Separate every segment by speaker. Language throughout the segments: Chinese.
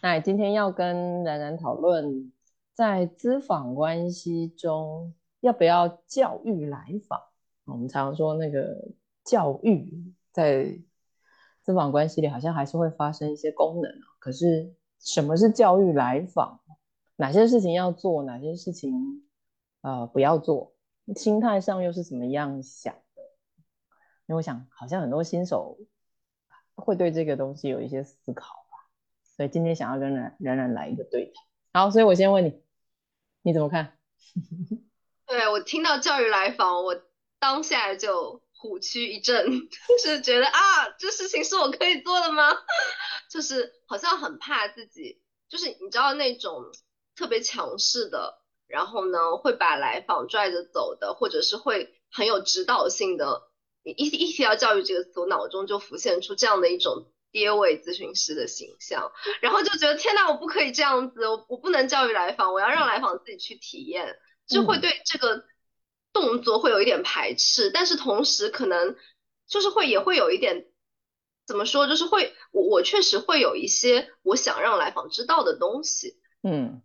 Speaker 1: 那今天要跟冉冉讨论，在资访关系中要不要教育来访？我们常说那个教育在资访关系里好像还是会发生一些功能可是什么是教育来访？哪些事情要做？哪些事情呃不要做？心态上又是怎么样想的？因为我想，好像很多新手会对这个东西有一些思考。所以今天想要跟冉冉冉来一个对谈。好，所以我先问你，你怎么看？
Speaker 2: 对我听到教育来访，我当下就虎躯一震，就是觉得啊，这事情是我可以做的吗？就是好像很怕自己，就是你知道那种特别强势的。然后呢，会把来访拽着走的，或者是会很有指导性的。一一提到教育这个词，我脑中就浮现出这样的一种爹位咨询师的形象，然后就觉得天呐，我不可以这样子，我我不能教育来访，我要让来访自己去体验，就会对这个动作会有一点排斥，但是同时可能就是会也会有一点怎么说，就是会我我确实会有一些我想让来访知道的东西，嗯，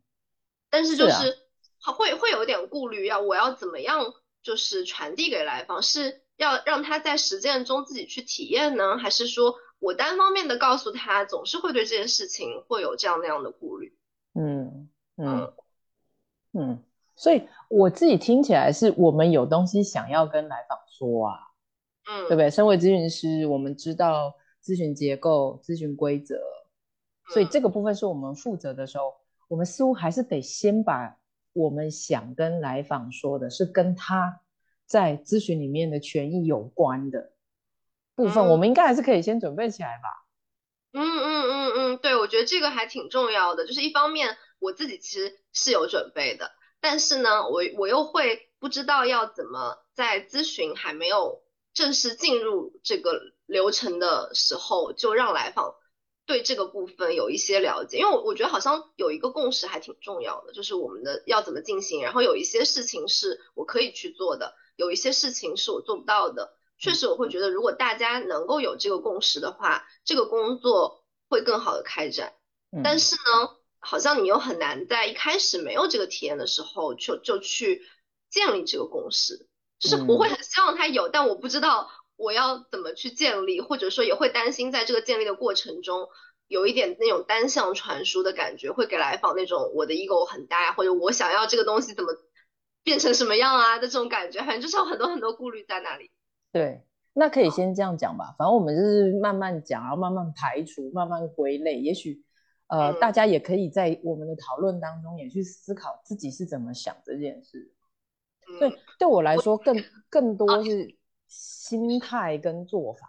Speaker 2: 但是就是。会会有点顾虑，要我要怎么样就是传递给来访，是要让他在实践中自己去体验呢，还是说我单方面的告诉他，总是会对这件事情会有这样那样的顾虑？
Speaker 1: 嗯嗯嗯，所以我自己听起来是我们有东西想要跟来访说啊，嗯，对不对？身为咨询师，我们知道咨询结构、咨询规则，所以这个部分是我们负责的时候，我们似乎还是得先把。我们想跟来访说的是跟他在咨询里面的权益有关的部分，我们应该还是可以先准备起来吧。
Speaker 2: 嗯嗯嗯嗯，对，我觉得这个还挺重要的。就是一方面我自己其实是有准备的，但是呢，我我又会不知道要怎么在咨询还没有正式进入这个流程的时候就让来访。对这个部分有一些了解，因为我我觉得好像有一个共识还挺重要的，就是我们的要怎么进行，然后有一些事情是我可以去做的，有一些事情是我做不到的。确实，我会觉得如果大家能够有这个共识的话，这个工作会更好的开展。但是呢，好像你又很难在一开始没有这个体验的时候就就去建立这个共识，就是我会很希望他有，但我不知道。我要怎么去建立，或者说也会担心，在这个建立的过程中，有一点那种单向传输的感觉，会给来访那种我的 ego 很大，或者我想要这个东西怎么变成什么样啊的这种感觉，反正就是有很多很多顾虑在那里。
Speaker 1: 对，那可以先这样讲吧，反正我们就是慢慢讲，然后慢慢排除，慢慢归类。也许呃，大家也可以在我们的讨论当中也去思考自己是怎么想这件事。对，对我来说更更多是。心态跟做法，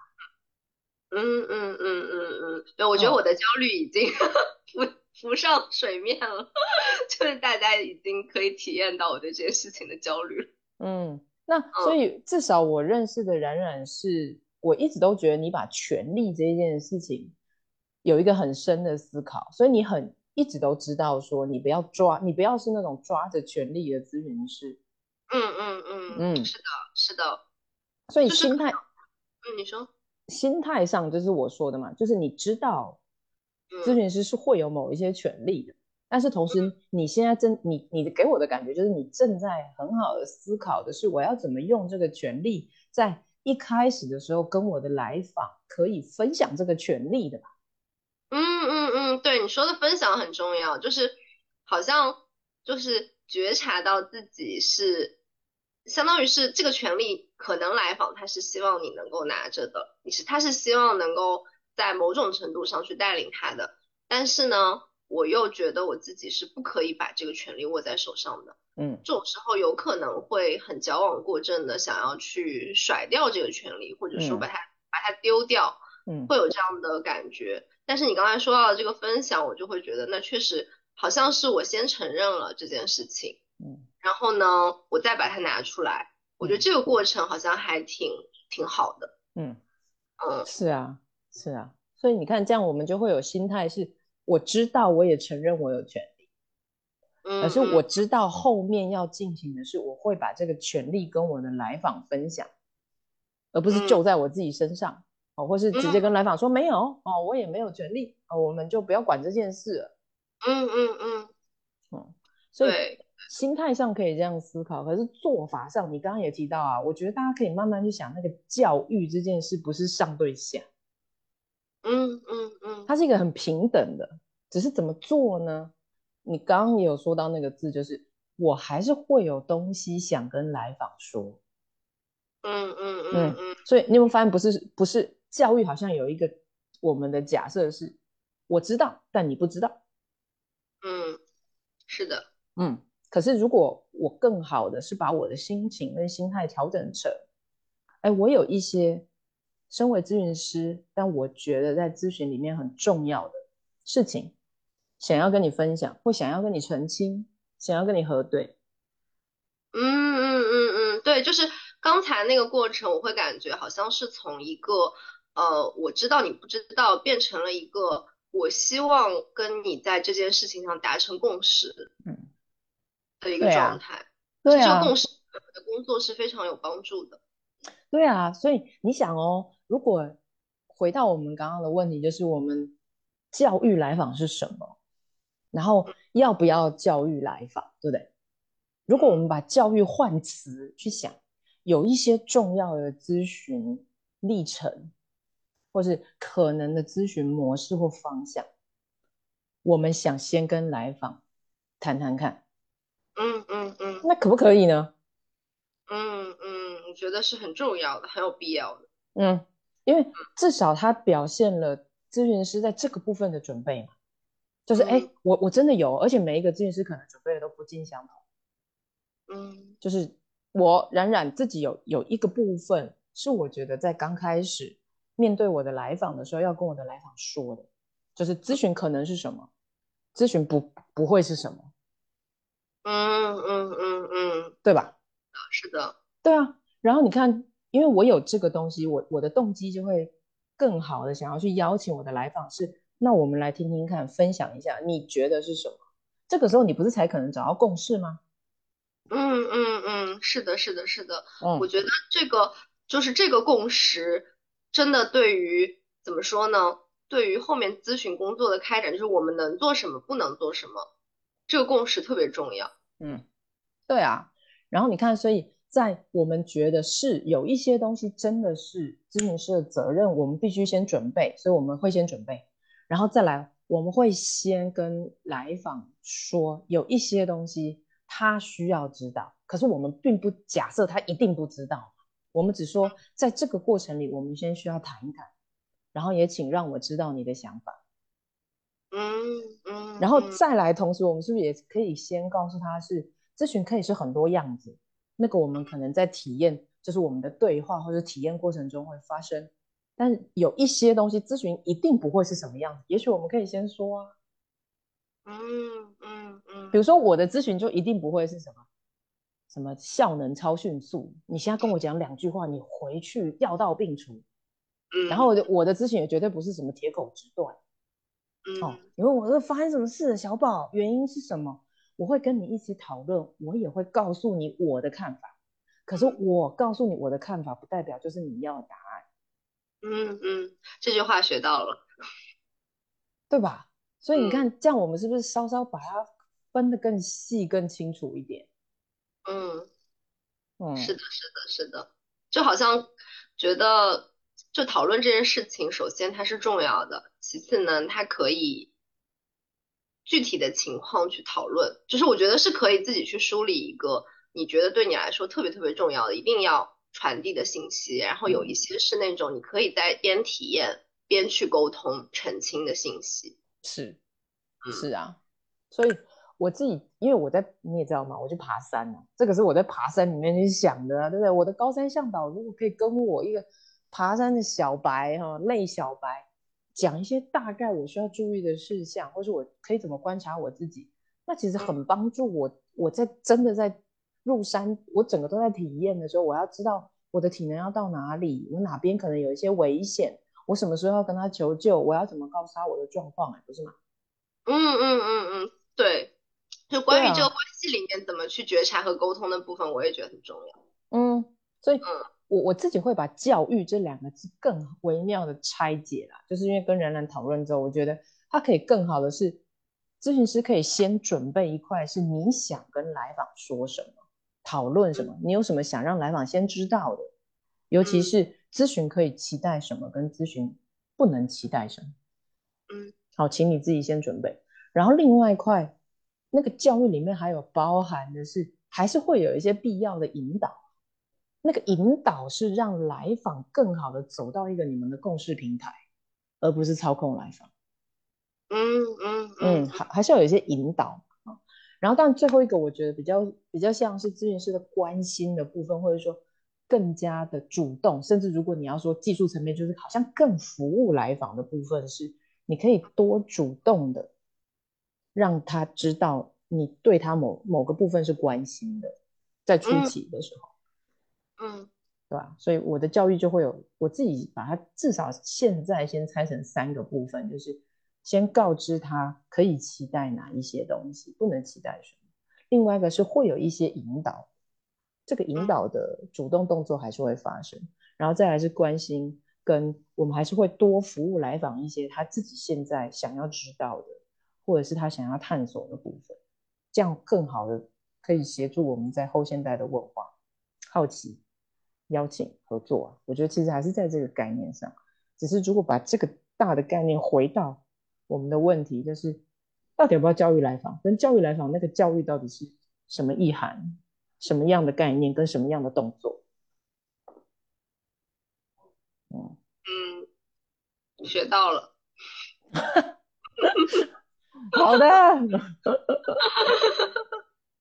Speaker 2: 嗯嗯嗯嗯嗯，对，我觉得我的焦虑已经 浮浮上水面了，就是大家已经可以体验到我对这件事情的焦虑
Speaker 1: 嗯，那所以至少我认识的冉冉是，我一直都觉得你把权力这件事情有一个很深的思考，所以你很一直都知道说，你不要抓，你不要是那种抓着权力的咨询师。
Speaker 2: 嗯嗯嗯。嗯，是的，是的。
Speaker 1: 所以心态，
Speaker 2: 嗯，你说，
Speaker 1: 心态上就是我说的嘛，就是你知道，咨询师是会有某一些权利的，但是同时你现在正你你给我的感觉就是你正在很好的思考的是我要怎么用这个权利，在一开始的时候跟我的来访可以分享这个权利的吧？
Speaker 2: 嗯嗯嗯，对你说的分享很重要，就是好像就是觉察到自己是。相当于是这个权利可能来访，他是希望你能够拿着的，你是他是希望能够在某种程度上去带领他的，但是呢，我又觉得我自己是不可以把这个权利握在手上的，嗯，这种时候有可能会很矫枉过正的想要去甩掉这个权利，或者说把它把它丢掉，嗯，会有这样的感觉。但是你刚才说到的这个分享，我就会觉得那确实好像是我先承认了这件事情，嗯。然后呢，我再把它拿出来，我觉得这个过程好像还挺挺好的。
Speaker 1: 嗯。嗯，是啊是啊，所以你看，这样我们就会有心态是，我知道，我也承认我有权利，可是我知道后面要进行的是，我会把这个权利跟我的来访分享，而不是就在我自己身上哦，或是直接跟来访说没有哦，我也没有权利哦，我们就不要管这件事了。
Speaker 2: 嗯嗯嗯。
Speaker 1: 嗯，所以，心态上可以这样思考，可是做法上，你刚刚也提到啊，我觉得大家可以慢慢去想，那个教育这件事不是上对下，
Speaker 2: 嗯嗯嗯，
Speaker 1: 它是一个很平等的，只是怎么做呢？你刚刚也有说到那个字，就是我还是会有东西想跟来访说，
Speaker 2: 嗯嗯嗯。嗯，
Speaker 1: 所以你有没有发现，不是不是教育好像有一个我们的假设是，我知道，但你不知道，
Speaker 2: 嗯，是的，
Speaker 1: 嗯，可是如果我更好的是把我的心情跟心态调整成，哎，我有一些身为咨询师，但我觉得在咨询里面很重要的事情，想要跟你分享，或想要跟你澄清，想要跟你核对，
Speaker 2: 嗯嗯嗯嗯，对，就是刚才那个过程，我会感觉好像是从一个呃，我知道你不知道，变成了一个我希望跟你在这件事情上达成共识，
Speaker 1: 嗯，
Speaker 2: 的一个状态。
Speaker 1: 对啊
Speaker 2: 这个，共识的工作是非常有帮助的。
Speaker 1: 对啊，所以你想哦，如果回到我们刚刚的问题，就是我们教育来访是什么，然后要不要教育来访，对不对？如果我们把教育换词去想，有一些重要的咨询历程，或是可能的咨询模式或方向，我们想先跟来访谈谈看，
Speaker 2: 嗯嗯嗯
Speaker 1: 那可不可以呢？
Speaker 2: 嗯嗯，我觉得是很重要的，很有必要的。
Speaker 1: 嗯，因为至少他表现了咨询师在这个部分的准备嘛，就是哎、
Speaker 2: 嗯
Speaker 1: 我我真的有，而且每一个咨询师可能准备的都不尽相同。
Speaker 2: 嗯
Speaker 1: 就是我冉冉自己有有一个部分是我觉得在刚开始面对我的来访的时候要跟我的来访说的，就是咨询可能是什么，咨询不不会是什么，
Speaker 2: 嗯嗯嗯嗯，
Speaker 1: 对吧？
Speaker 2: 是的。
Speaker 1: 对啊，然后你看，因为我有这个东西，我我的动机就会更好的想要去邀请我的来访是，那我们来听听看，分享一下你觉得是什么？这个时候你不是才可能找到共识吗？
Speaker 2: 嗯嗯嗯，是的，是的，是的。
Speaker 1: 嗯
Speaker 2: 我觉得这个就是这个共识，真的对于怎么说呢？对于后面咨询工作的开展，就是我们能做什么，不能做什么，这个共识特别重要。
Speaker 1: 嗯，对啊。然后你看，所以在我们觉得是有一些东西真的是咨询师的责任，我们必须先准备，所以我们会先准备，然后再来，我们会先跟来访说有一些东西他需要知道，可是我们并不假设他一定不知道，我们只说在这个过程里，我们先需要谈一谈，然后也请让我知道你的想法。
Speaker 2: 嗯嗯，
Speaker 1: 然后
Speaker 2: 嗯
Speaker 1: 再来，同时我们是不是也可以先告诉他是咨询可以是很多样子，那个我们可能在体验，就是我们的对话或者体验过程中会发生，但是有一些东西咨询一定不会是什么样子，也许我们可以先说啊，
Speaker 2: 嗯嗯嗯，
Speaker 1: 比如说我的咨询就一定不会是什么什么效能超迅速，你现在跟我讲两句话，你回去药到病除，
Speaker 2: 嗯，
Speaker 1: 然后我的我的咨询也绝对不是什么铁口直断。哦
Speaker 2: 嗯，
Speaker 1: 你问我这发生什么事，小宝，原因是什么？我会跟你一起讨论，我也会告诉你我的看法。可是我告诉你我的看法，不代表就是你要的答案，
Speaker 2: 嗯嗯，这句话学到了。
Speaker 1: 对吧？所以你
Speaker 2: 嗯
Speaker 1: 看，这样我们是不是稍稍把它分得更细、更清楚一点？
Speaker 2: 嗯。
Speaker 1: 嗯，
Speaker 2: 是的，是的，是的，就好像觉得，就讨论这件事情，首先它是重要的，其次呢，它可以具体的情况去讨论，就是我觉得是可以自己去梳理一个你觉得对你来说特别特别重要的，一定要传递的信息，然后有一些是那种你可以在边体验边去沟通澄清的信息。
Speaker 1: 是
Speaker 2: 嗯
Speaker 1: 是啊，所以我自己，因为我在你也知道嘛，我去爬山啊，这个是我在爬山里面去想的啊，对不对？我的高山向导如果可以跟我一个爬山的小白哈、类小白讲一些大概我需要注意的事项，或是我可以怎么观察我自己，那其实很帮助我。我在真的在入山，我整个都在体验的时候，我要知道我的体能要到哪里，我哪边可能有一些危险，我什么时候要跟他求救，我要怎么告诉他我的状况，哎，不是吗？
Speaker 2: 嗯嗯嗯嗯，对，就关于这个关系里面怎么去觉察和沟通的部分，我也觉得很重要。
Speaker 1: 嗯，所以
Speaker 2: 嗯
Speaker 1: 我我自己会把教育这两个字更微妙的拆解啦，就是因为跟冉冉讨论之后，我觉得他可以更好的是咨询师可以先准备一块，是你想跟来访说什么，讨论什么，你有什么想让来访先知道的，尤其是咨询可以期待什么，跟咨询不能期待什么。
Speaker 2: 嗯，
Speaker 1: 好，请你自己先准备。然后另外一块，那个教育里面还有包含的是，还是会有一些必要的引导。那个引导是让来访更好的走到一个你们的共识平台，而不是操控来访。
Speaker 2: 嗯嗯
Speaker 1: 嗯，还还是要有一些引导啊。然后，但最后一个我觉得比较比较像是咨询师的关心的部分，或者说更加的主动，甚至如果你要说技术层面，就是好像更服务来访的部分，是你可以多主动的让他知道你对他某某个部分是关心的，在初期的时候，
Speaker 2: 嗯，
Speaker 1: 对吧？所以我的教育就会有我自己把它至少现在先拆成三个部分，就是。先告知他可以期待哪一些东西，不能期待什么。另外一个是会有一些引导，这个引导的主动动作还是会发生。然后再来是关心，跟我们还是会多服务来访一些他自己现在想要知道的，或者是他想要探索的部分，这样更好的可以协助我们在后现代的文化、好奇、邀请、合作。啊我觉得其实还是在这个概念上，只是如果把这个大的概念回到。我们的问题就是，到底要不要教育来访？跟教育来访那个教育到底是什么意涵？什么样的概念？跟什么样的动作？
Speaker 2: 嗯嗯，学到了。
Speaker 1: 好的。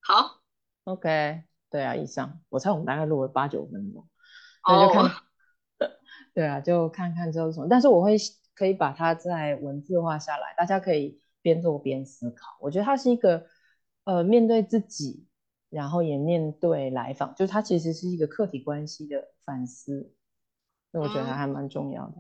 Speaker 2: 好。
Speaker 1: OK。对啊，以上我猜我们大概录了八九分钟。哦。对啊，就看看之后什么，但是我会。可以把它在文字化下来，大家可以边做边思考。我觉得它是一个，呃，面对自己，然后也面对来访，就是它其实是一个客体关系的反思。那我觉得还蛮重要的。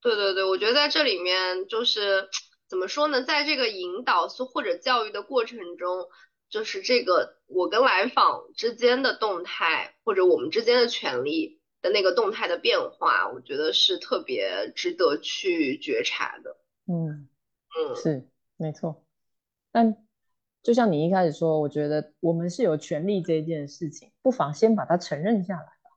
Speaker 2: 对对对，我觉得在这里面就是怎么说呢，在这个引导或者教育的过程中，就是这个我跟来访之间的动态，或者我们之间的权利。的那个动态的变化，我觉得是特别值得去觉察的。
Speaker 1: 嗯嗯，是没错。但就像你一开始说，我觉得我们是有权利这件事情，不妨先把它承认下来吧。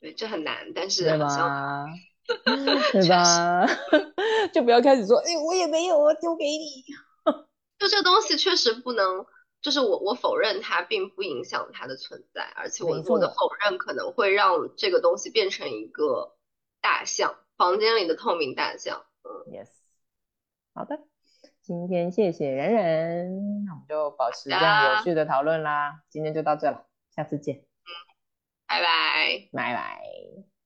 Speaker 2: 对，这很难，但是
Speaker 1: 对吧？对吧？就不要开始说，哎，我也没有啊，丢给你。
Speaker 2: 就这东西确实不能。就是我，我否认它，并不影响它的存在，而且我我的否认可能会让这个东西变成一个大象，房间里的透明大象。
Speaker 1: 嗯，yes，好的，今天谢谢人人，那我们就保持这样有趣的讨论啦。今天就到这了，下次见。
Speaker 2: 嗯，拜拜，
Speaker 1: 拜拜。